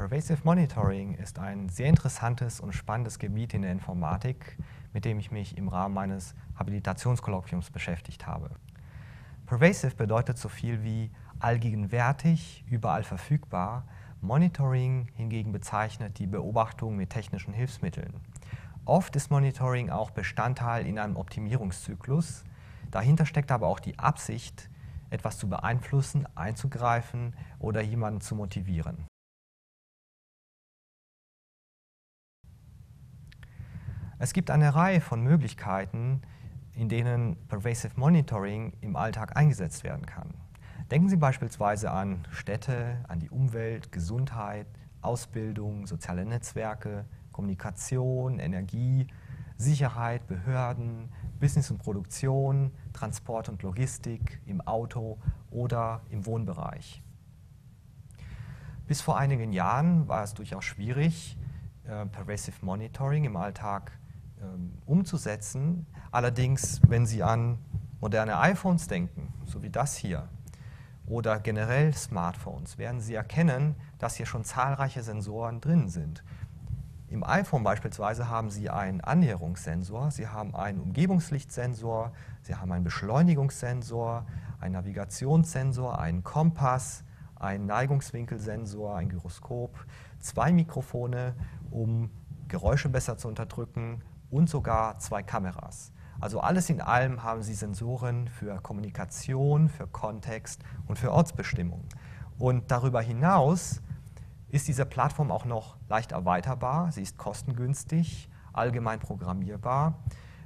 Pervasive Monitoring ist ein sehr interessantes und spannendes Gebiet in der Informatik, mit dem ich mich im Rahmen meines Habilitationskolloquiums beschäftigt habe. Pervasive bedeutet so viel wie allgegenwärtig, überall verfügbar. Monitoring hingegen bezeichnet die Beobachtung mit technischen Hilfsmitteln. Oft ist Monitoring auch Bestandteil in einem Optimierungszyklus. Dahinter steckt aber auch die Absicht, etwas zu beeinflussen, einzugreifen oder jemanden zu motivieren. Es gibt eine Reihe von Möglichkeiten, in denen Pervasive Monitoring im Alltag eingesetzt werden kann. Denken Sie beispielsweise an Städte, an die Umwelt, Gesundheit, Ausbildung, soziale Netzwerke, Kommunikation, Energie, Sicherheit, Behörden, Business und Produktion, Transport und Logistik, im Auto oder im Wohnbereich. Bis vor einigen Jahren war es durchaus schwierig, äh, Pervasive Monitoring im Alltag umzusetzen. Allerdings, wenn Sie an moderne iPhones denken, so wie das hier, oder generell Smartphones, werden Sie erkennen, dass hier schon zahlreiche Sensoren drin sind. Im iPhone beispielsweise haben Sie einen Annäherungssensor, Sie haben einen Umgebungslichtsensor, Sie haben einen Beschleunigungssensor, einen Navigationssensor, einen Kompass, einen Neigungswinkelsensor, ein Gyroskop, zwei Mikrofone, um Geräusche besser zu unterdrücken, und sogar zwei Kameras. Also alles in allem haben sie Sensoren für Kommunikation, für Kontext und für Ortsbestimmung. Und darüber hinaus ist diese Plattform auch noch leicht erweiterbar. Sie ist kostengünstig, allgemein programmierbar.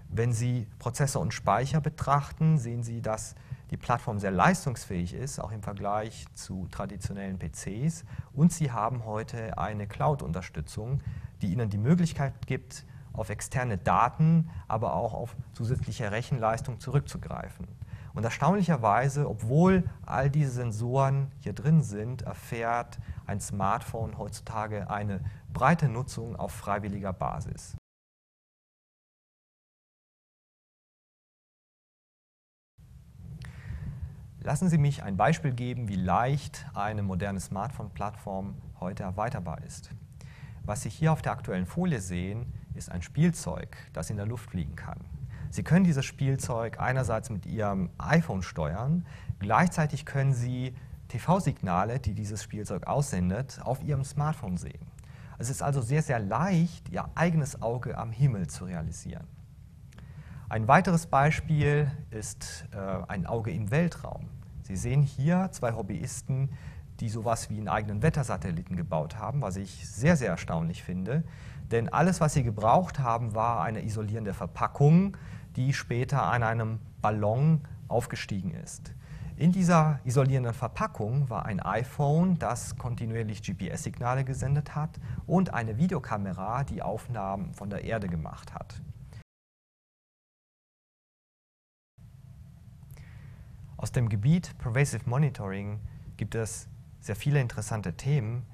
Wenn Sie Prozessor und Speicher betrachten, sehen Sie, dass die Plattform sehr leistungsfähig ist, auch im Vergleich zu traditionellen PCs. Und Sie haben heute eine Cloud-Unterstützung, die Ihnen die Möglichkeit gibt, auf externe Daten, aber auch auf zusätzliche Rechenleistung zurückzugreifen. Und erstaunlicherweise, obwohl all diese Sensoren hier drin sind, erfährt ein Smartphone heutzutage eine breite Nutzung auf freiwilliger Basis. Lassen Sie mich ein Beispiel geben, wie leicht eine moderne Smartphone-Plattform heute erweiterbar ist. Was Sie hier auf der aktuellen Folie sehen, ist ein Spielzeug, das in der Luft fliegen kann. Sie können dieses Spielzeug einerseits mit Ihrem iPhone steuern, gleichzeitig können Sie TV-Signale, die dieses Spielzeug aussendet, auf Ihrem Smartphone sehen. Es ist also sehr, sehr leicht, Ihr eigenes Auge am Himmel zu realisieren. Ein weiteres Beispiel ist äh, ein Auge im Weltraum. Sie sehen hier zwei Hobbyisten, die sowas wie einen eigenen Wettersatelliten gebaut haben, was ich sehr, sehr erstaunlich finde. Denn alles, was sie gebraucht haben, war eine isolierende Verpackung, die später an einem Ballon aufgestiegen ist. In dieser isolierenden Verpackung war ein iPhone, das kontinuierlich GPS-Signale gesendet hat und eine Videokamera, die Aufnahmen von der Erde gemacht hat. Aus dem Gebiet Pervasive Monitoring gibt es sehr viele interessante Themen.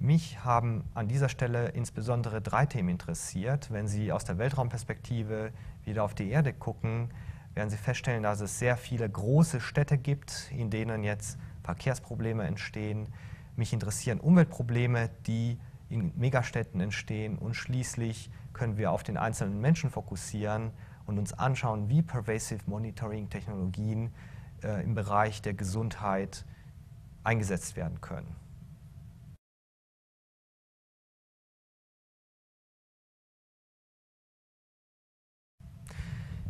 Mich haben an dieser Stelle insbesondere drei Themen interessiert. Wenn Sie aus der Weltraumperspektive wieder auf die Erde gucken, werden Sie feststellen, dass es sehr viele große Städte gibt, in denen jetzt Verkehrsprobleme entstehen. Mich interessieren Umweltprobleme, die in Megastädten entstehen. Und schließlich können wir auf den einzelnen Menschen fokussieren und uns anschauen, wie Pervasive Monitoring Technologien äh, im Bereich der Gesundheit eingesetzt werden können.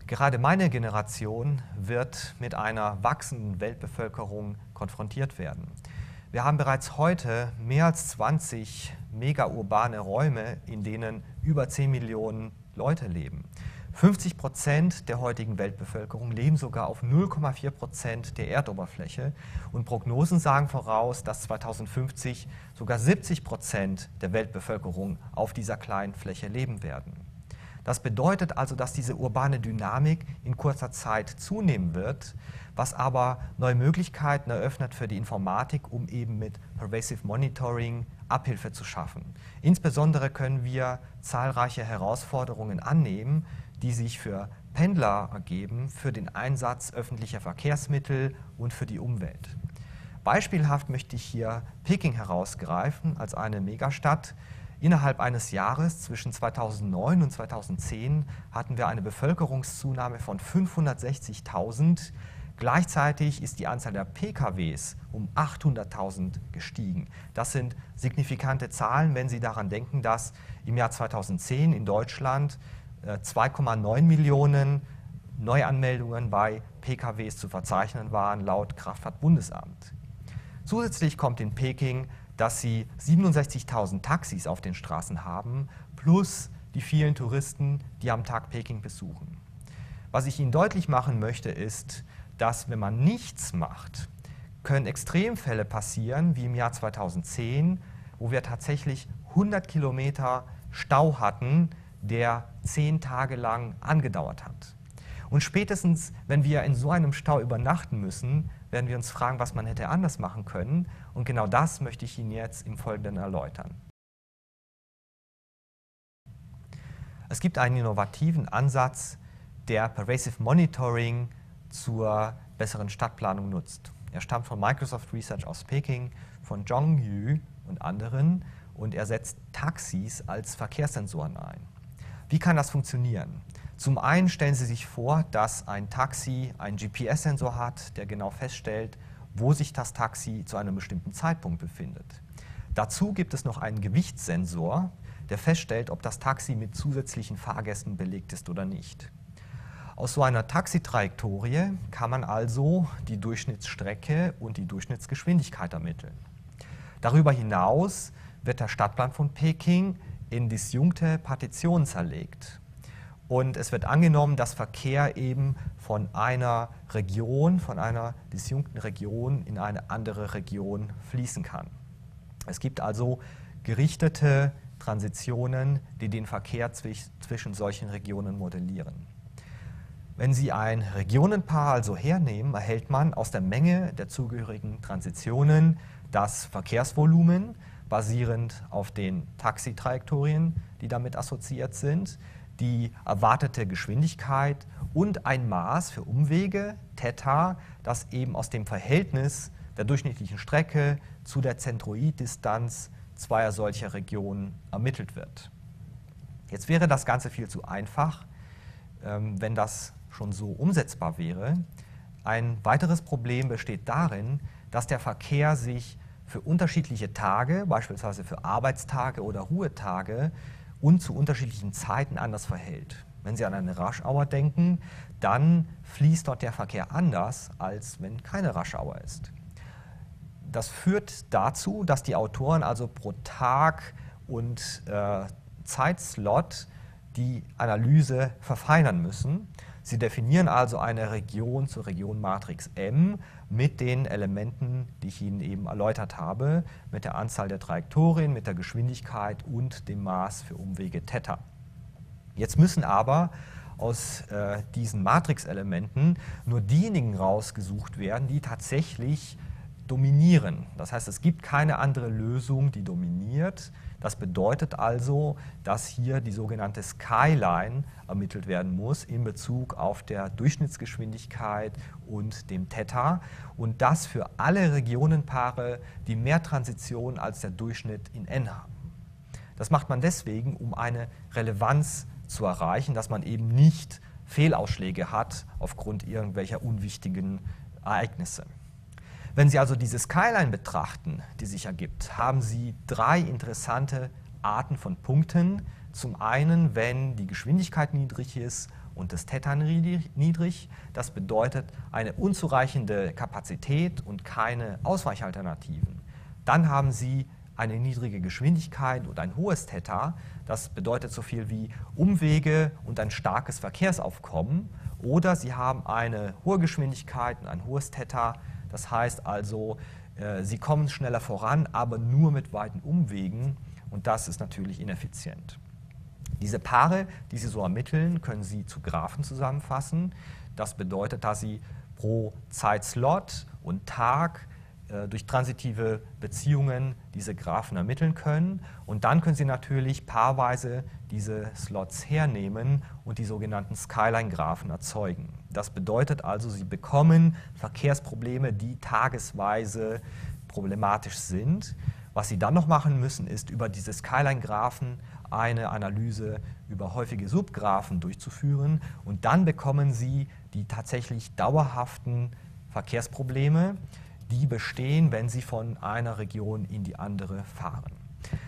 Gerade meine Generation wird mit einer wachsenden Weltbevölkerung konfrontiert werden. Wir haben bereits heute mehr als 20 megaurbane Räume, in denen über 10 Millionen Leute leben. 50 Prozent der heutigen Weltbevölkerung leben sogar auf 0,4 Prozent der Erdoberfläche und Prognosen sagen voraus, dass 2050 sogar 70 Prozent der Weltbevölkerung auf dieser kleinen Fläche leben werden. Das bedeutet also, dass diese urbane Dynamik in kurzer Zeit zunehmen wird, was aber neue Möglichkeiten eröffnet für die Informatik, um eben mit Pervasive Monitoring Abhilfe zu schaffen. Insbesondere können wir zahlreiche Herausforderungen annehmen, die sich für Pendler ergeben, für den Einsatz öffentlicher Verkehrsmittel und für die Umwelt. Beispielhaft möchte ich hier Peking herausgreifen als eine Megastadt. Innerhalb eines Jahres zwischen 2009 und 2010 hatten wir eine Bevölkerungszunahme von 560.000. Gleichzeitig ist die Anzahl der PKWs um 800.000 gestiegen. Das sind signifikante Zahlen, wenn Sie daran denken, dass im Jahr 2010 in Deutschland 2,9 äh, Millionen Neuanmeldungen bei PKWs zu verzeichnen waren, laut Kraftfahrtbundesamt. Zusätzlich kommt in Peking, dass sie 67.000 Taxis auf den Straßen haben, plus die vielen Touristen, die am Tag Peking besuchen. Was ich Ihnen deutlich machen möchte, ist, dass wenn man nichts macht, können Extremfälle passieren, wie im Jahr 2010, wo wir tatsächlich 100 Kilometer Stau hatten, der zehn Tage lang angedauert hat. Und spätestens, wenn wir in so einem Stau übernachten müssen, werden wir uns fragen, was man hätte anders machen können. Und genau das möchte ich Ihnen jetzt im Folgenden erläutern. Es gibt einen innovativen Ansatz, der Pervasive Monitoring zur besseren Stadtplanung nutzt. Er stammt von Microsoft Research aus Peking, von Zhong Yu und anderen und er setzt Taxis als Verkehrssensoren ein. Wie kann das funktionieren? Zum einen stellen Sie sich vor, dass ein Taxi einen GPS-Sensor hat, der genau feststellt, wo sich das Taxi zu einem bestimmten Zeitpunkt befindet. Dazu gibt es noch einen Gewichtssensor, der feststellt, ob das Taxi mit zusätzlichen Fahrgästen belegt ist oder nicht. Aus so einer Taxitrajektorie kann man also die Durchschnittsstrecke und die Durchschnittsgeschwindigkeit ermitteln. Darüber hinaus wird der Stadtplan von Peking in disjunkte Partitionen zerlegt. Und es wird angenommen, dass Verkehr eben von einer Region, von einer disjunkten Region in eine andere Region fließen kann. Es gibt also gerichtete Transitionen, die den Verkehr zwischen solchen Regionen modellieren. Wenn Sie ein Regionenpaar also hernehmen, erhält man aus der Menge der zugehörigen Transitionen das Verkehrsvolumen basierend auf den Taxitrajektorien, die damit assoziiert sind, die erwartete Geschwindigkeit und ein Maß für Umwege, Theta, das eben aus dem Verhältnis der durchschnittlichen Strecke zu der Zentroiddistanz zweier solcher Regionen ermittelt wird. Jetzt wäre das Ganze viel zu einfach, ähm, wenn das schon so umsetzbar wäre. Ein weiteres Problem besteht darin, dass der Verkehr sich für unterschiedliche Tage, beispielsweise für Arbeitstage oder Ruhetage, und zu unterschiedlichen Zeiten anders verhält. Wenn Sie an eine Rush-Hour denken, dann fließt dort der Verkehr anders, als wenn keine Rush-Hour ist. Das führt dazu, dass die Autoren also pro Tag und äh, Zeitslot die Analyse verfeinern müssen. Sie definieren also eine Region zur Region Matrix M mit den Elementen, die ich Ihnen eben erläutert habe, mit der Anzahl der Trajektorien, mit der Geschwindigkeit und dem Maß für Umwege Theta. Jetzt müssen aber aus äh, diesen Matrix-Elementen nur diejenigen rausgesucht werden, die tatsächlich dominieren. Das heißt, es gibt keine andere Lösung, die dominiert. Das bedeutet also, dass hier die sogenannte Skyline ermittelt werden muss in Bezug auf der Durchschnittsgeschwindigkeit und dem Theta und das für alle Regionenpaare, die mehr Transition als der Durchschnitt in n haben. Das macht man deswegen, um eine Relevanz zu erreichen, dass man eben nicht Fehlausschläge hat aufgrund irgendwelcher unwichtigen Ereignisse. Wenn Sie also diese Skyline betrachten, die sich ergibt, haben Sie drei interessante Arten von Punkten. Zum einen, wenn die Geschwindigkeit niedrig ist und das Theta niedrig. Das bedeutet eine unzureichende Kapazität und keine Ausweichalternativen. Dann haben Sie eine niedrige Geschwindigkeit und ein hohes Theta. Das bedeutet so viel wie Umwege und ein starkes Verkehrsaufkommen. Oder Sie haben eine hohe Geschwindigkeit und ein hohes Theta. Das heißt also, äh, sie kommen schneller voran, aber nur mit weiten Umwegen und das ist natürlich ineffizient. Diese Paare, die Sie so ermitteln, können Sie zu Graphen zusammenfassen. Das bedeutet, dass Sie pro Zeitslot und Tag durch transitive Beziehungen diese Graphen ermitteln können. Und dann können Sie natürlich paarweise diese Slots hernehmen und die sogenannten Skyline-Graphen erzeugen. Das bedeutet also, Sie bekommen Verkehrsprobleme, die tagesweise problematisch sind. Was Sie dann noch machen müssen, ist über diese Skyline-Graphen eine Analyse über häufige Subgraphen durchzuführen und dann bekommen Sie die tatsächlich dauerhaften Verkehrsprobleme, die bestehen, wenn Sie von einer Region in die andere fahren.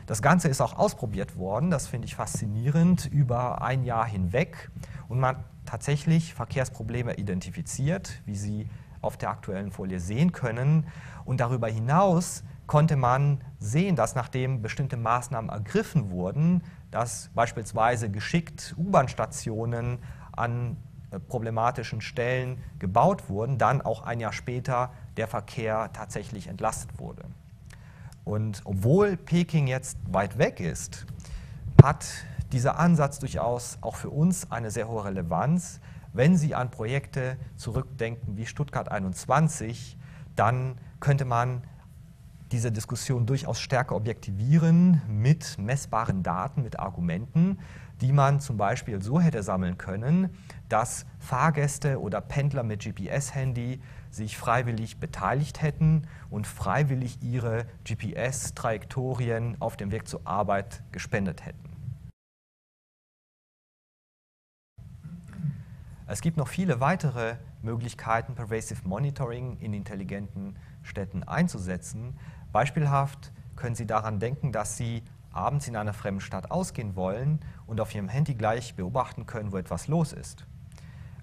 Das Ganze ist auch ausprobiert worden, das finde ich faszinierend, über ein Jahr hinweg und man hat tatsächlich Verkehrsprobleme identifiziert, wie Sie auf der aktuellen Folie sehen können. Und darüber hinaus konnte man sehen, dass nachdem bestimmte Maßnahmen ergriffen wurden, dass beispielsweise geschickt U-Bahn-Stationen an problematischen Stellen gebaut wurden, dann auch ein Jahr später der Verkehr tatsächlich entlastet wurde. Und obwohl Peking jetzt weit weg ist, hat dieser Ansatz durchaus auch für uns eine sehr hohe Relevanz. Wenn Sie an Projekte zurückdenken wie Stuttgart 21, dann könnte man diese Diskussion durchaus stärker objektivieren mit messbaren Daten, mit Argumenten, die man zum Beispiel so hätte sammeln können, dass Fahrgäste oder Pendler mit GPS-Handy sich freiwillig beteiligt hätten und freiwillig ihre GPS-Trajektorien auf dem Weg zur Arbeit gespendet hätten. Es gibt noch viele weitere Möglichkeiten, Pervasive Monitoring in intelligenten Städten einzusetzen. Beispielhaft können Sie daran denken, dass Sie abends in einer fremden Stadt ausgehen wollen und auf Ihrem Handy gleich beobachten können, wo etwas los ist.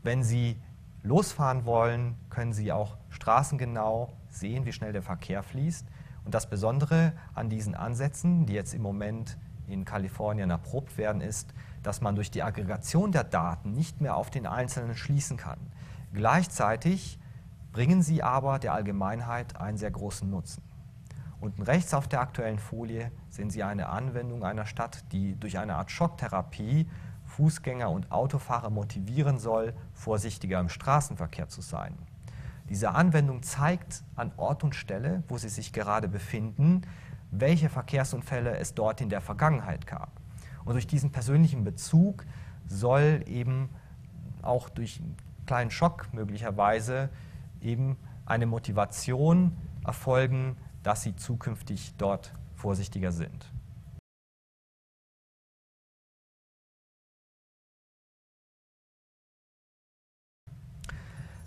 Wenn Sie losfahren wollen, können Sie auch straßengenau sehen, wie schnell der Verkehr fließt. Und das Besondere an diesen Ansätzen, die jetzt im Moment in Kalifornien erprobt werden, ist, dass man durch die Aggregation der Daten nicht mehr auf den Einzelnen schließen kann. Gleichzeitig bringen sie aber der Allgemeinheit einen sehr großen Nutzen. Unten rechts auf der aktuellen Folie sehen Sie eine Anwendung einer Stadt, die durch eine Art Schocktherapie Fußgänger und Autofahrer motivieren soll, vorsichtiger im Straßenverkehr zu sein. Diese Anwendung zeigt an Ort und Stelle, wo sie sich gerade befinden, welche Verkehrsunfälle es dort in der Vergangenheit gab. Und durch diesen persönlichen Bezug soll eben auch durch einen kleinen Schock möglicherweise eben eine Motivation erfolgen, dass sie zukünftig dort vorsichtiger sind.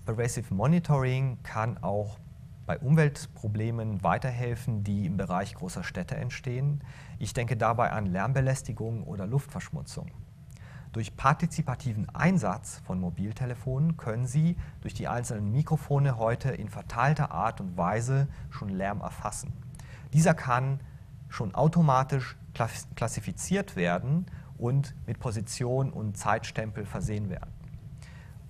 Pervasive Monitoring kann auch bei Umweltproblemen weiterhelfen, die im Bereich großer Städte entstehen. Ich denke dabei an Lärmbelästigung oder Luftverschmutzung. Durch partizipativen Einsatz von Mobiltelefonen können Sie durch die einzelnen Mikrofone heute in verteilter Art und Weise schon Lärm erfassen. Dieser kann schon automatisch klassifiziert werden und mit Position und Zeitstempel versehen werden.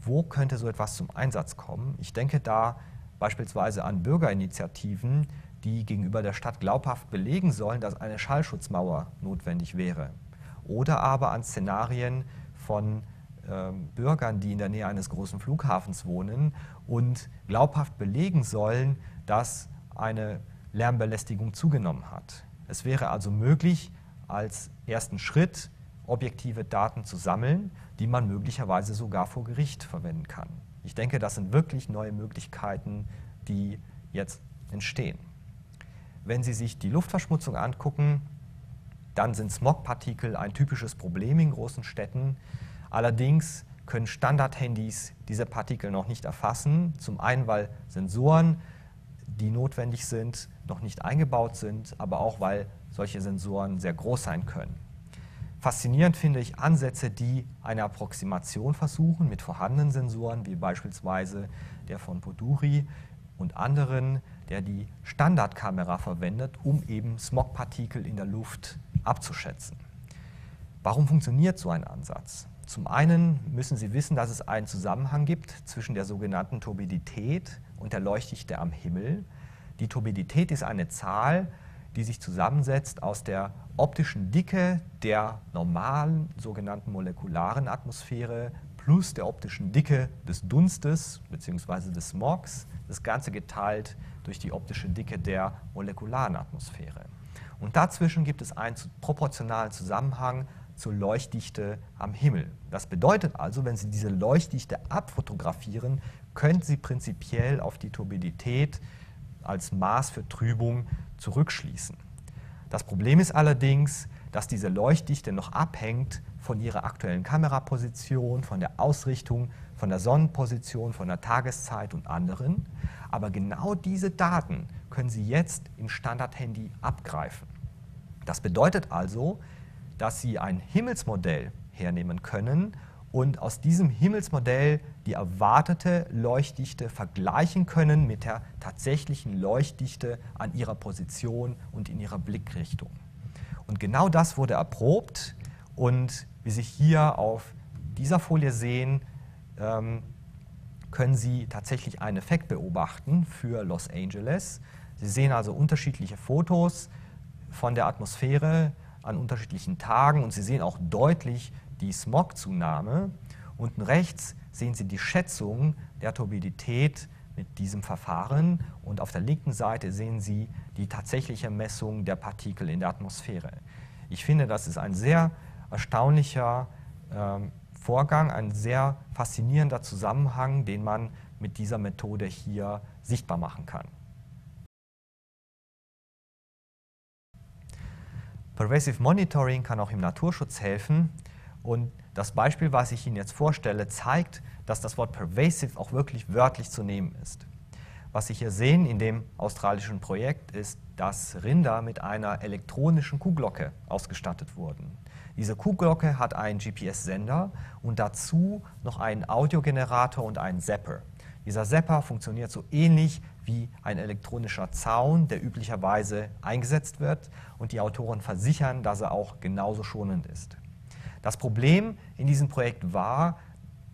Wo könnte so etwas zum Einsatz kommen? Ich denke da beispielsweise an Bürgerinitiativen, die gegenüber der Stadt glaubhaft belegen sollen, dass eine Schallschutzmauer notwendig wäre. Oder aber an Szenarien von äh, Bürgern, die in der Nähe eines großen Flughafens wohnen und glaubhaft belegen sollen, dass eine Lärmbelästigung zugenommen hat. Es wäre also möglich, als ersten Schritt objektive Daten zu sammeln, die man möglicherweise sogar vor Gericht verwenden kann. Ich denke, das sind wirklich neue Möglichkeiten, die jetzt entstehen. Wenn Sie sich die Luftverschmutzung angucken, dann sind Smogpartikel ein typisches Problem in großen Städten. Allerdings können Standardhandys diese Partikel noch nicht erfassen. Zum einen, weil Sensoren, die notwendig sind, noch nicht eingebaut sind, aber auch, weil solche Sensoren sehr groß sein können. Faszinierend finde ich Ansätze, die eine Approximation versuchen mit vorhandenen Sensoren, wie beispielsweise der von Poduri und anderen, der die Standardkamera verwendet, um eben Smogpartikel in der Luft abzuschätzen. Warum funktioniert so ein Ansatz? Zum einen müssen Sie wissen, dass es einen Zusammenhang gibt zwischen der sogenannten Turbidität und der Leuchtdichte am Himmel. Die Turbidität ist eine Zahl, die sich zusammensetzt aus der optischen Dicke der normalen sogenannten molekularen Atmosphäre plus der optischen Dicke des Dunstes bzw. des Smogs, das Ganze geteilt durch die optische Dicke der molekularen Atmosphäre. Und dazwischen gibt es einen proportionalen Zusammenhang zur Leuchtdichte am Himmel. Das bedeutet also, wenn Sie diese Leuchtdichte abfotografieren, können Sie prinzipiell auf die Turbidität als Maß für Trübung zurückschließen. Das Problem ist allerdings, dass diese Leuchtdichte noch abhängt von Ihrer aktuellen Kameraposition, von der Ausrichtung, von der Sonnenposition, von der Tageszeit und anderen. Aber genau diese Daten können Sie jetzt im Standard-Handy abgreifen. Das bedeutet also, dass Sie ein Himmelsmodell hernehmen können und aus diesem Himmelsmodell die erwartete Leuchtdichte vergleichen können mit der tatsächlichen Leuchtdichte an ihrer Position und in ihrer Blickrichtung. Und genau das wurde erprobt und wie Sie hier auf dieser Folie sehen, ähm, können Sie tatsächlich einen Effekt beobachten für Los Angeles. Sie sehen also unterschiedliche Fotos von der Atmosphäre an unterschiedlichen Tagen und Sie sehen auch deutlich die Smogzunahme. Unten rechts sehen Sie die Schätzung der Turbidität mit diesem Verfahren und auf der linken Seite sehen Sie die tatsächliche Messung der Partikel in der Atmosphäre. Ich finde, das ist ein sehr erstaunlicher äh, Vorgang, ein sehr faszinierender Zusammenhang, den man mit dieser Methode hier sichtbar machen kann. Pervasive Monitoring kann auch im Naturschutz helfen und das Beispiel, was ich Ihnen jetzt vorstelle, zeigt, dass das Wort pervasive auch wirklich wörtlich zu nehmen ist. Was Sie hier sehen in dem australischen Projekt ist, dass Rinder mit einer elektronischen Kuhglocke ausgestattet wurden. Diese Kuhglocke hat einen GPS-Sender und dazu noch einen Audiogenerator und einen Zapper. Dieser Zapper funktioniert so ähnlich wie ein elektronischer Zaun, der üblicherweise eingesetzt wird und die Autoren versichern, dass er auch genauso schonend ist. Das Problem in diesem Projekt war,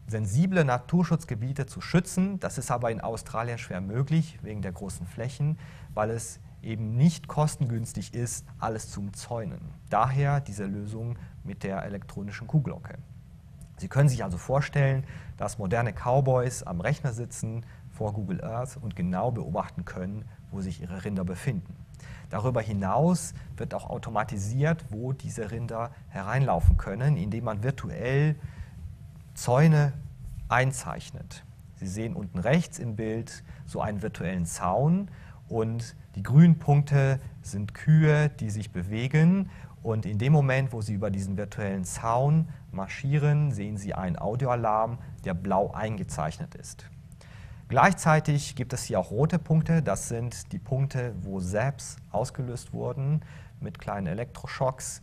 sensible Naturschutzgebiete zu schützen. Das ist aber in Australien schwer möglich wegen der großen Flächen, weil es eben nicht kostengünstig ist, alles zu umzäunen. Daher diese Lösung mit der elektronischen Kuhglocke. Sie können sich also vorstellen, dass moderne Cowboys am Rechner sitzen vor Google Earth und genau beobachten können, wo sich ihre Rinder befinden. Darüber hinaus wird auch automatisiert, wo diese Rinder hereinlaufen können, indem man virtuell Zäune einzeichnet. Sie sehen unten rechts im Bild so einen virtuellen Zaun und die grünen Punkte sind Kühe, die sich bewegen und in dem Moment, wo Sie über diesen virtuellen Zaun marschieren, sehen Sie einen Audioalarm, der blau eingezeichnet ist. Gleichzeitig gibt es hier auch rote Punkte. Das sind die Punkte, wo SAPs ausgelöst wurden mit kleinen Elektroschocks.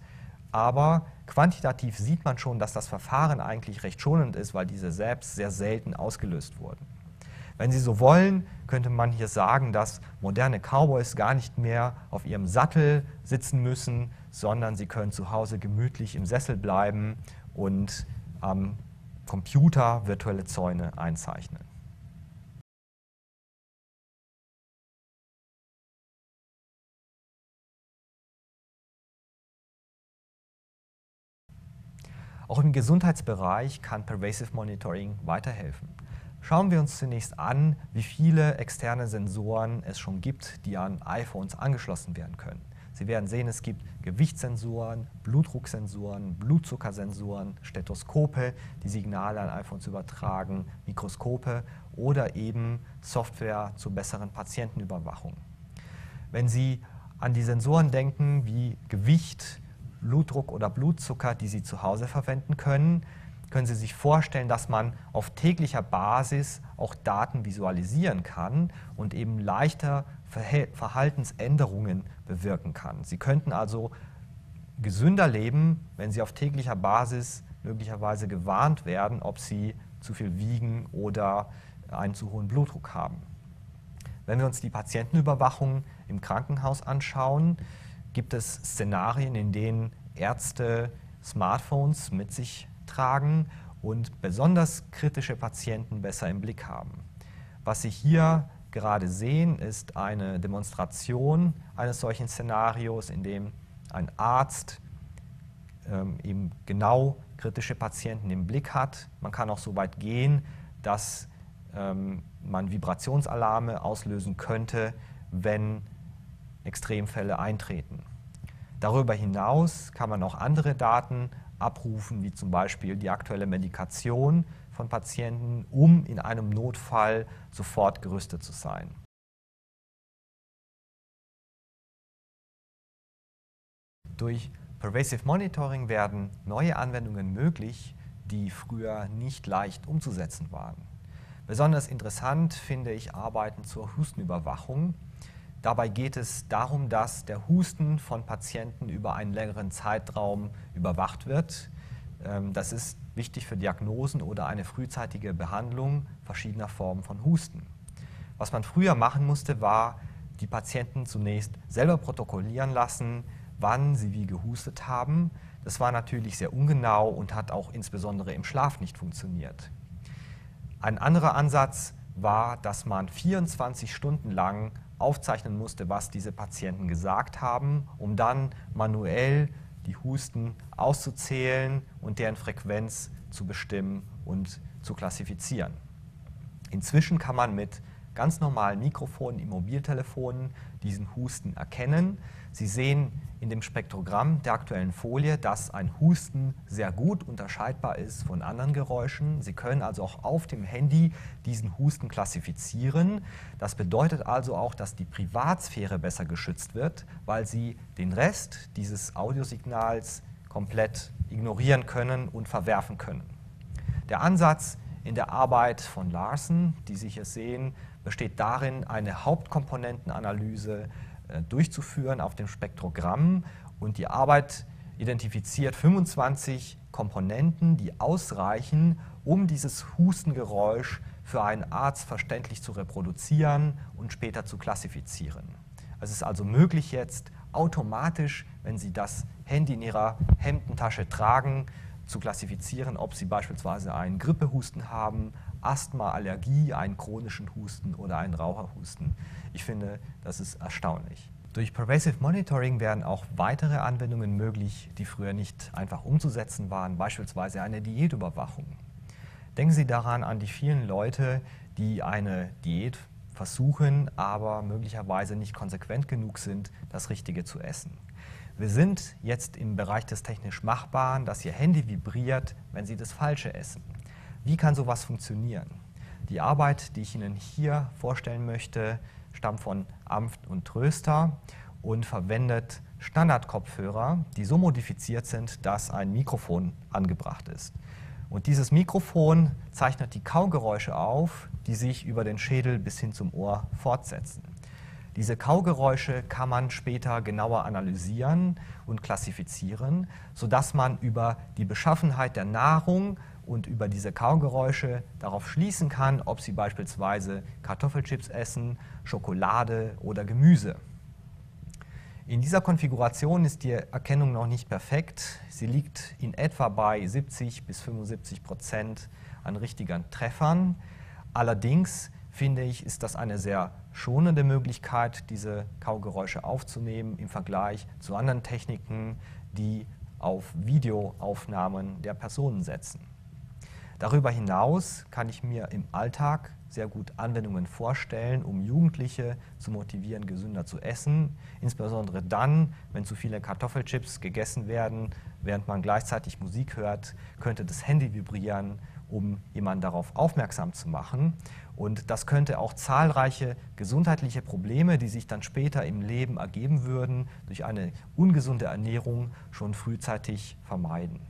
Aber quantitativ sieht man schon, dass das Verfahren eigentlich recht schonend ist, weil diese SAPs sehr selten ausgelöst wurden. Wenn Sie so wollen, könnte man hier sagen, dass moderne Cowboys gar nicht mehr auf ihrem Sattel sitzen müssen, sondern sie können zu Hause gemütlich im Sessel bleiben und am Computer virtuelle Zäune einzeichnen. Auch im Gesundheitsbereich kann Pervasive Monitoring weiterhelfen. Schauen wir uns zunächst an, wie viele externe Sensoren es schon gibt, die an iPhones angeschlossen werden können. Sie werden sehen, es gibt Gewichtssensoren, Blutdrucksensoren, Blutzuckersensoren, Stethoskope, die Signale an iPhones übertragen, Mikroskope oder eben Software zur besseren Patientenüberwachung. Wenn Sie an die Sensoren denken wie Gewicht, Blutdruck oder Blutzucker, die Sie zu Hause verwenden können, können Sie sich vorstellen, dass man auf täglicher Basis auch Daten visualisieren kann und eben leichter Verhaltensänderungen bewirken kann. Sie könnten also gesünder leben, wenn Sie auf täglicher Basis möglicherweise gewarnt werden, ob Sie zu viel wiegen oder einen zu hohen Blutdruck haben. Wenn wir uns die Patientenüberwachung im Krankenhaus anschauen, gibt es Szenarien, in denen Ärzte Smartphones mit sich tragen und besonders kritische Patienten besser im Blick haben. Was Sie hier gerade sehen, ist eine Demonstration eines solchen Szenarios, in dem ein Arzt ähm, eben genau kritische Patienten im Blick hat. Man kann auch so weit gehen, dass ähm, man Vibrationsalarme auslösen könnte, wenn Extremfälle eintreten. Darüber hinaus kann man auch andere Daten abrufen, wie zum Beispiel die aktuelle Medikation von Patienten, um in einem Notfall sofort gerüstet zu sein. Durch Pervasive Monitoring werden neue Anwendungen möglich, die früher nicht leicht umzusetzen waren. Besonders interessant finde ich Arbeiten zur Hustenüberwachung. Dabei geht es darum, dass der Husten von Patienten über einen längeren Zeitraum überwacht wird. Ähm, das ist wichtig für Diagnosen oder eine frühzeitige Behandlung verschiedener Formen von Husten. Was man früher machen musste, war, die Patienten zunächst selber protokollieren lassen, wann sie wie gehustet haben. Das war natürlich sehr ungenau und hat auch insbesondere im Schlaf nicht funktioniert. Ein anderer Ansatz war, dass man 24 Stunden lang aufzeichnen musste, was diese Patienten gesagt haben, um dann manuell die Husten auszuzählen und deren Frequenz zu bestimmen und zu klassifizieren. Inzwischen kann man mit ganz normalen Mikrofonen im Mobiltelefonen diesen Husten erkennen. Sie sehen in dem Spektrogramm der aktuellen Folie, dass ein Husten sehr gut unterscheidbar ist von anderen Geräuschen. Sie können also auch auf dem Handy diesen Husten klassifizieren. Das bedeutet also auch, dass die Privatsphäre besser geschützt wird, weil Sie den Rest dieses Audiosignals komplett ignorieren können und verwerfen können. Der Ansatz in der Arbeit von Larsen, die Sie hier sehen, besteht darin, eine Hauptkomponentenanalyse äh, durchzuführen auf dem Spektrogramm und die Arbeit identifiziert 25 Komponenten, die ausreichen, um dieses Hustengeräusch für einen Arzt verständlich zu reproduzieren und später zu klassifizieren. Es ist also möglich jetzt automatisch, wenn Sie das Handy in Ihrer Hemdentasche tragen, zu klassifizieren, ob Sie beispielsweise einen Grippehusten haben, Asthma, Allergie, einen chronischen Husten oder einen Raucherhusten. Ich finde, das ist erstaunlich. Durch Pervasive Monitoring werden auch weitere Anwendungen möglich, die früher nicht einfach umzusetzen waren, beispielsweise eine Diätüberwachung. Denken Sie daran an die vielen Leute, die eine Diät versuchen, aber möglicherweise nicht konsequent genug sind, das Richtige zu essen. Wir sind jetzt im Bereich des technisch Machbaren, dass Ihr Handy vibriert, wenn Sie das Falsche essen. Wie kann sowas funktionieren? Die Arbeit, die ich Ihnen hier vorstellen möchte, stammt von Amft und Tröster und verwendet Standardkopfhörer, die so modifiziert sind, dass ein Mikrofon angebracht ist. Und dieses Mikrofon zeichnet die Kaugeräusche auf, die sich über den Schädel bis hin zum Ohr fortsetzen. Diese Kaugeräusche kann man später genauer analysieren und klassifizieren, sodass man über die Beschaffenheit der Nahrung und über diese Kaugeräusche darauf schließen kann, ob sie beispielsweise Kartoffelchips essen, Schokolade oder Gemüse. In dieser Konfiguration ist die Erkennung noch nicht perfekt. Sie liegt in etwa bei 70 bis 75 Prozent an richtigen Treffern. Allerdings finde ich, ist das eine sehr schonende Möglichkeit, diese Kaugeräusche aufzunehmen im Vergleich zu anderen Techniken, die auf Videoaufnahmen der Personen setzen. Darüber hinaus kann ich mir im Alltag sehr gut Anwendungen vorstellen, um Jugendliche zu motivieren, gesünder zu essen. Insbesondere dann, wenn zu viele Kartoffelchips gegessen werden, während man gleichzeitig Musik hört, könnte das Handy vibrieren, um jemanden darauf aufmerksam zu machen. Und das könnte auch zahlreiche gesundheitliche Probleme, die sich dann später im Leben ergeben würden, durch eine ungesunde Ernährung schon frühzeitig vermeiden.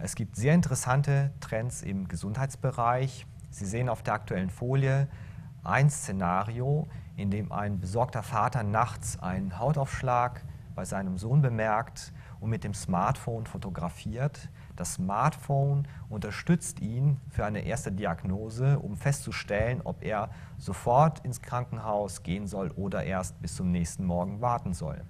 Es gibt sehr interessante Trends im Gesundheitsbereich. Sie sehen auf der aktuellen Folie ein Szenario, in dem ein besorgter Vater nachts einen Hautaufschlag bei seinem Sohn bemerkt und mit dem Smartphone fotografiert. Das Smartphone unterstützt ihn für eine erste Diagnose, um festzustellen, ob er sofort ins Krankenhaus gehen soll oder erst bis zum nächsten Morgen warten soll.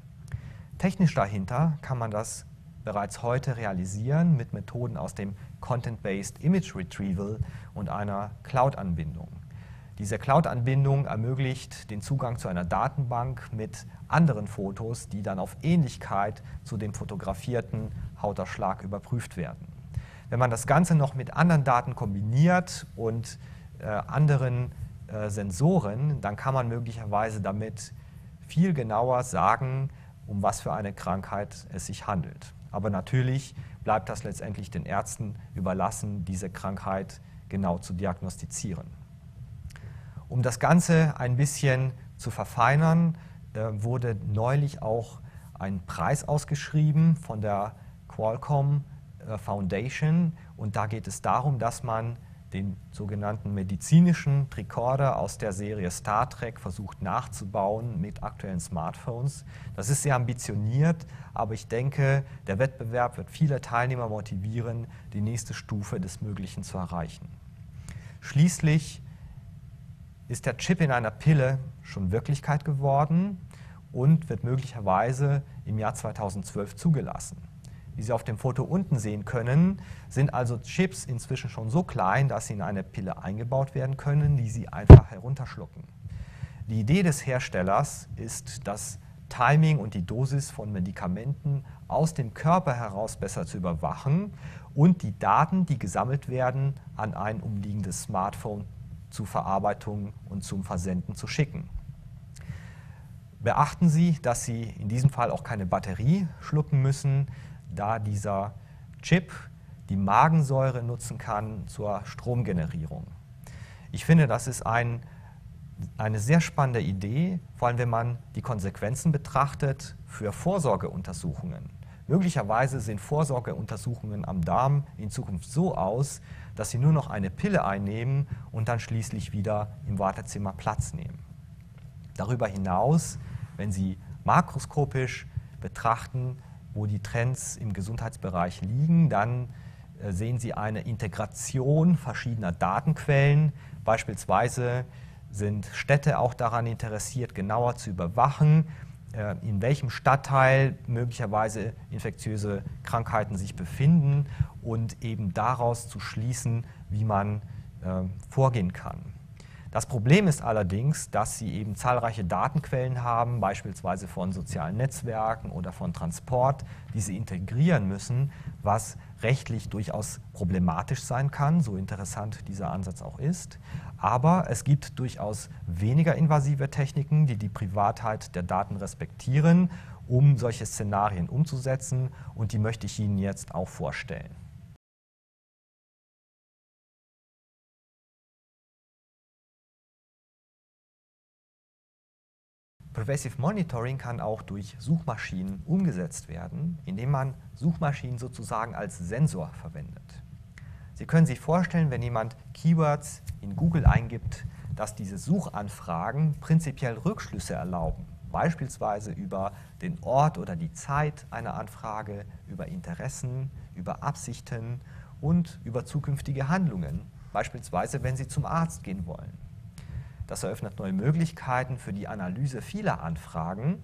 Technisch dahinter kann man das bereits heute realisieren mit Methoden aus dem Content-Based Image Retrieval und einer Cloud-Anbindung. Diese Cloud-Anbindung ermöglicht den Zugang zu einer Datenbank mit anderen Fotos, die dann auf Ähnlichkeit zu dem fotografierten Hauterschlag überprüft werden. Wenn man das Ganze noch mit anderen Daten kombiniert und äh, anderen äh, Sensoren, dann kann man möglicherweise damit viel genauer sagen, um was für eine Krankheit es sich handelt. Aber natürlich bleibt das letztendlich den Ärzten überlassen, diese Krankheit genau zu diagnostizieren. Um das Ganze ein bisschen zu verfeinern, äh, wurde neulich auch ein Preis ausgeschrieben von der Qualcomm äh, Foundation und da geht es darum, dass man den sogenannten medizinischen Tricorder aus der Serie Star Trek versucht nachzubauen mit aktuellen Smartphones. Das ist sehr ambitioniert, aber ich denke, der Wettbewerb wird viele Teilnehmer motivieren, die nächste Stufe des Möglichen zu erreichen. Schließlich ist der Chip in einer Pille schon Wirklichkeit geworden und wird möglicherweise im Jahr 2012 zugelassen. Wie Sie auf dem Foto unten sehen können, sind also Chips inzwischen schon so klein, dass sie in eine Pille eingebaut werden können, die Sie einfach herunterschlucken. Die Idee des Herstellers ist, das Timing und die Dosis von Medikamenten aus dem Körper heraus besser zu überwachen und die Daten, die gesammelt werden, an ein umliegendes Smartphone zur Verarbeitung und zum Versenden zu schicken. Beachten Sie, dass Sie in diesem Fall auch keine Batterie schlucken müssen da dieser Chip die Magensäure nutzen kann zur Stromgenerierung. Ich finde, das ist ein, eine sehr spannende Idee, vor allem wenn man die Konsequenzen betrachtet für Vorsorgeuntersuchungen. Möglicherweise sehen Vorsorgeuntersuchungen am Darm in Zukunft so aus, dass Sie nur noch eine Pille einnehmen und dann schließlich wieder im Wartezimmer Platz nehmen. Darüber hinaus, wenn Sie makroskopisch betrachten, wo die Trends im Gesundheitsbereich liegen. Dann äh, sehen Sie eine Integration verschiedener Datenquellen. Beispielsweise sind Städte auch daran interessiert, genauer zu überwachen, äh, in welchem Stadtteil möglicherweise infektiöse Krankheiten sich befinden und eben daraus zu schließen, wie man äh, vorgehen kann. Das Problem ist allerdings, dass sie eben zahlreiche Datenquellen haben, beispielsweise von sozialen Netzwerken oder von Transport, die sie integrieren müssen, was rechtlich durchaus problematisch sein kann, so interessant dieser Ansatz auch ist. Aber es gibt durchaus weniger invasive Techniken, die die Privatheit der Daten respektieren, um solche Szenarien umzusetzen und die möchte ich Ihnen jetzt auch vorstellen. Pervasive Monitoring kann auch durch Suchmaschinen umgesetzt werden, indem man Suchmaschinen sozusagen als Sensor verwendet. Sie können sich vorstellen, wenn jemand Keywords in Google eingibt, dass diese Suchanfragen prinzipiell Rückschlüsse erlauben, beispielsweise über den Ort oder die Zeit einer Anfrage, über Interessen, über Absichten und über zukünftige Handlungen, beispielsweise wenn Sie zum Arzt gehen wollen. Das eröffnet neue Möglichkeiten für die Analyse vieler Anfragen.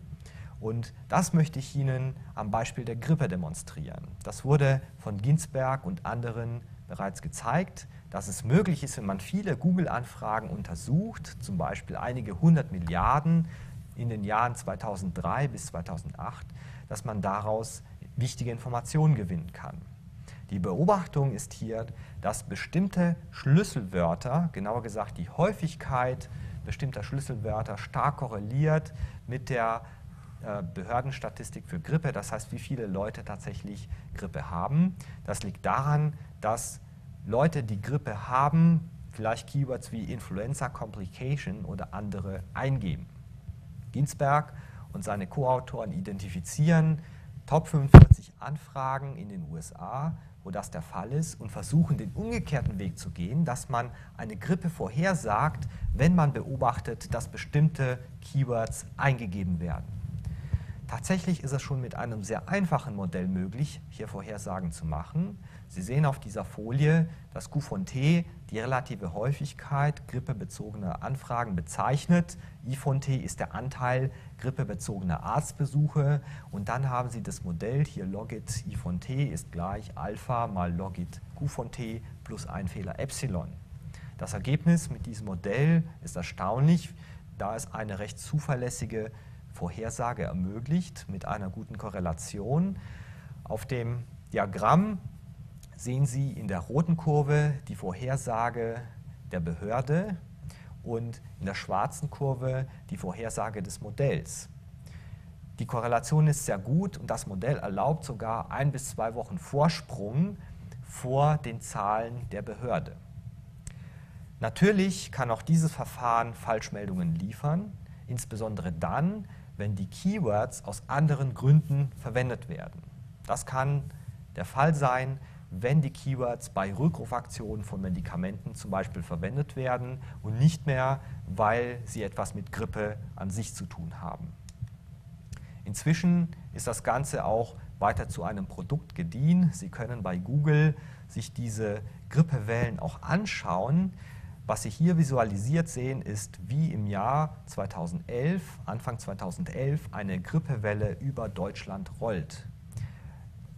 Und das möchte ich Ihnen am Beispiel der Grippe demonstrieren. Das wurde von Ginsberg und anderen bereits gezeigt, dass es möglich ist, wenn man viele Google-Anfragen untersucht, zum Beispiel einige hundert Milliarden in den Jahren 2003 bis 2008, dass man daraus wichtige Informationen gewinnen kann. Die Beobachtung ist hier, dass bestimmte Schlüsselwörter, genauer gesagt die Häufigkeit bestimmter Schlüsselwörter, stark korreliert mit der äh, Behördenstatistik für Grippe, das heißt, wie viele Leute tatsächlich Grippe haben. Das liegt daran, dass Leute, die Grippe haben, vielleicht Keywords wie Influenza Complication oder andere eingeben. Ginsberg und seine Co-Autoren identifizieren Top 45 Anfragen in den USA wo das der Fall ist und versuchen, den umgekehrten Weg zu gehen, dass man eine Grippe vorhersagt, wenn man beobachtet, dass bestimmte Keywords eingegeben werden. Tatsächlich ist es schon mit einem sehr einfachen Modell möglich, hier Vorhersagen zu machen. Sie sehen auf dieser Folie, dass Q von T die relative Häufigkeit grippebezogener Anfragen bezeichnet. I von T ist der Anteil grippebezogener Arztbesuche. Und dann haben Sie das Modell, hier Logit I von T ist gleich Alpha mal Logit Q von T plus ein Fehler Epsilon. Das Ergebnis mit diesem Modell ist erstaunlich, da es eine recht zuverlässige Vorhersage ermöglicht mit einer guten Korrelation. Auf dem Diagramm sehen Sie in der roten Kurve die Vorhersage der Behörde und in der schwarzen Kurve die Vorhersage des Modells. Die Korrelation ist sehr gut und das Modell erlaubt sogar ein bis zwei Wochen Vorsprung vor den Zahlen der Behörde. Natürlich kann auch dieses Verfahren Falschmeldungen liefern, insbesondere dann, wenn die Keywords aus anderen Gründen verwendet werden. Das kann der Fall sein, wenn die Keywords bei Rückrufaktionen von Medikamenten zum Beispiel verwendet werden und nicht mehr, weil sie etwas mit Grippe an sich zu tun haben. Inzwischen ist das Ganze auch weiter zu einem Produkt gediehen. Sie können bei Google sich diese Grippewellen auch anschauen. Was Sie hier visualisiert sehen, ist, wie im Jahr 2011, Anfang 2011, eine Grippewelle über Deutschland rollt.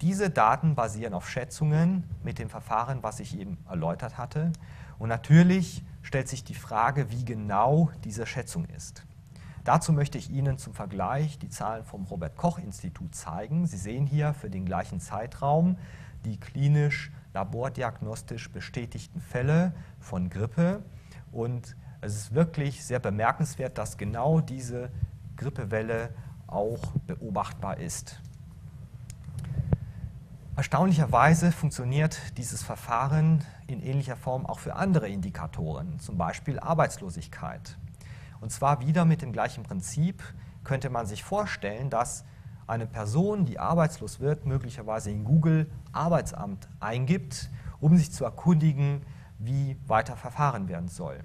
Diese Daten basieren auf Schätzungen mit dem Verfahren, was ich eben erläutert hatte. Und natürlich stellt sich die Frage, wie genau diese Schätzung ist. Dazu möchte ich Ihnen zum Vergleich die Zahlen vom Robert Koch Institut zeigen. Sie sehen hier für den gleichen Zeitraum die klinisch labordiagnostisch bestätigten Fälle von Grippe. Und es ist wirklich sehr bemerkenswert, dass genau diese Grippewelle auch beobachtbar ist. Erstaunlicherweise funktioniert dieses Verfahren in ähnlicher Form auch für andere Indikatoren, zum Beispiel Arbeitslosigkeit. Und zwar wieder mit dem gleichen Prinzip könnte man sich vorstellen, dass eine Person, die arbeitslos wird, möglicherweise in Google Arbeitsamt eingibt, um sich zu erkundigen, wie weiter verfahren werden soll.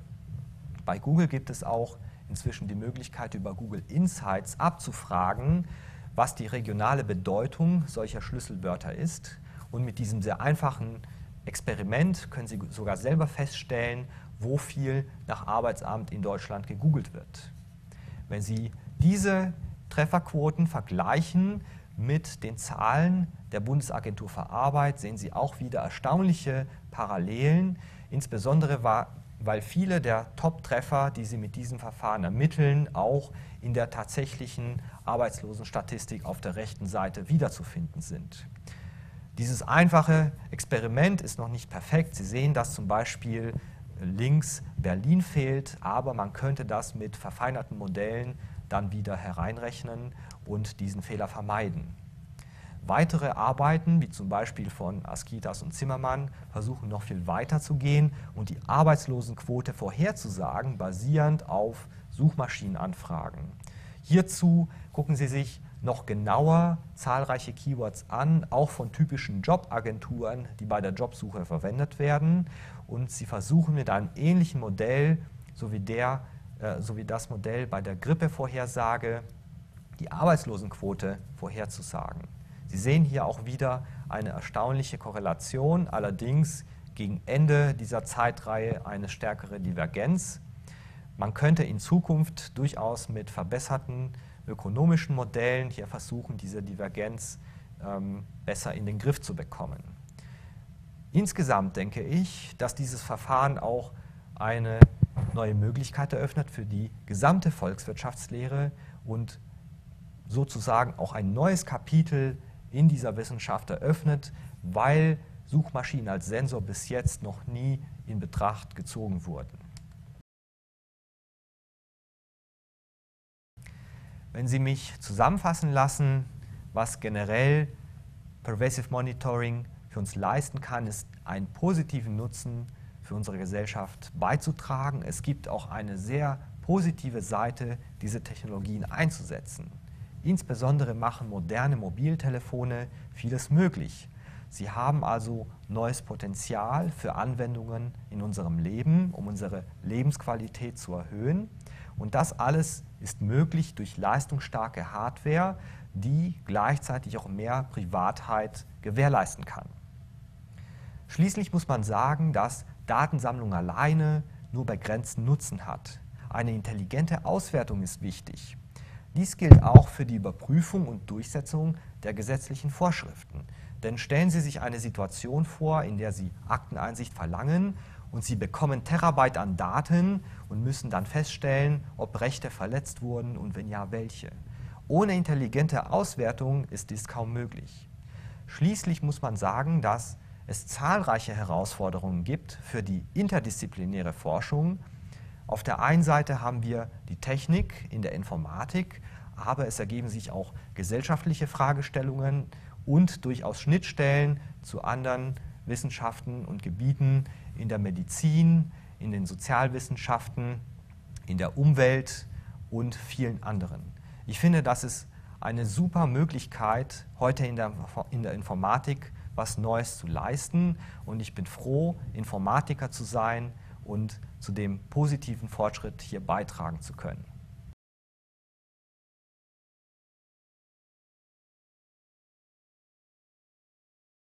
Bei Google gibt es auch inzwischen die Möglichkeit, über Google Insights abzufragen, was die regionale Bedeutung solcher Schlüsselwörter ist. Und mit diesem sehr einfachen Experiment können Sie sogar selber feststellen, wo viel nach Arbeitsamt in Deutschland gegoogelt wird. Wenn Sie diese Trefferquoten vergleichen mit den Zahlen der Bundesagentur für Arbeit, sehen Sie auch wieder erstaunliche Parallelen, insbesondere weil viele der Top-Treffer, die Sie mit diesem Verfahren ermitteln, auch in der tatsächlichen Arbeitslosenstatistik auf der rechten Seite wiederzufinden sind. Dieses einfache Experiment ist noch nicht perfekt. Sie sehen, dass zum Beispiel links Berlin fehlt, aber man könnte das mit verfeinerten Modellen dann wieder hereinrechnen und diesen Fehler vermeiden. Weitere Arbeiten, wie zum Beispiel von Askitas und Zimmermann, versuchen noch viel weiter zu gehen und die Arbeitslosenquote vorherzusagen, basierend auf Suchmaschinenanfragen. Hierzu gucken Sie sich noch genauer zahlreiche Keywords an, auch von typischen Jobagenturen, die bei der Jobsuche verwendet werden. Und Sie versuchen mit einem ähnlichen Modell, so wie, der, äh, so wie das Modell bei der Grippevorhersage, die Arbeitslosenquote vorherzusagen. Sie sehen hier auch wieder eine erstaunliche Korrelation, allerdings gegen Ende dieser Zeitreihe eine stärkere Divergenz. Man könnte in Zukunft durchaus mit verbesserten ökonomischen Modellen hier versuchen, diese Divergenz ähm, besser in den Griff zu bekommen. Insgesamt denke ich, dass dieses Verfahren auch eine neue Möglichkeit eröffnet für die gesamte Volkswirtschaftslehre und sozusagen auch ein neues Kapitel in dieser Wissenschaft eröffnet, weil Suchmaschinen als Sensor bis jetzt noch nie in Betracht gezogen wurden. Wenn Sie mich zusammenfassen lassen, was generell Pervasive Monitoring für uns leisten kann, ist einen positiven Nutzen für unsere Gesellschaft beizutragen. Es gibt auch eine sehr positive Seite, diese Technologien einzusetzen. Insbesondere machen moderne Mobiltelefone vieles möglich. Sie haben also neues Potenzial für Anwendungen in unserem Leben, um unsere Lebensqualität zu erhöhen. Und das alles ist möglich durch leistungsstarke Hardware, die gleichzeitig auch mehr Privatheit gewährleisten kann. Schließlich muss man sagen, dass Datensammlung alleine nur begrenzten Nutzen hat. Eine intelligente Auswertung ist wichtig. Dies gilt auch für die Überprüfung und Durchsetzung der gesetzlichen Vorschriften. Denn stellen Sie sich eine Situation vor, in der Sie Akteneinsicht verlangen und Sie bekommen Terabyte an Daten und müssen dann feststellen, ob Rechte verletzt wurden und wenn ja, welche. Ohne intelligente Auswertung ist dies kaum möglich. Schließlich muss man sagen, dass es zahlreiche Herausforderungen gibt für die interdisziplinäre Forschung Auf der einen Seite haben wir die Technik in der Informatik, aber es ergeben sich auch gesellschaftliche Fragestellungen und durchaus Schnittstellen zu anderen Wissenschaften und Gebieten in der Medizin, in den Sozialwissenschaften, in der Umwelt und vielen anderen. Ich finde, das ist eine super Möglichkeit, heute in der, in der Informatik was Neues zu leisten. Und ich bin froh, Informatiker zu sein und zu dem positiven Fortschritt hier beitragen zu können.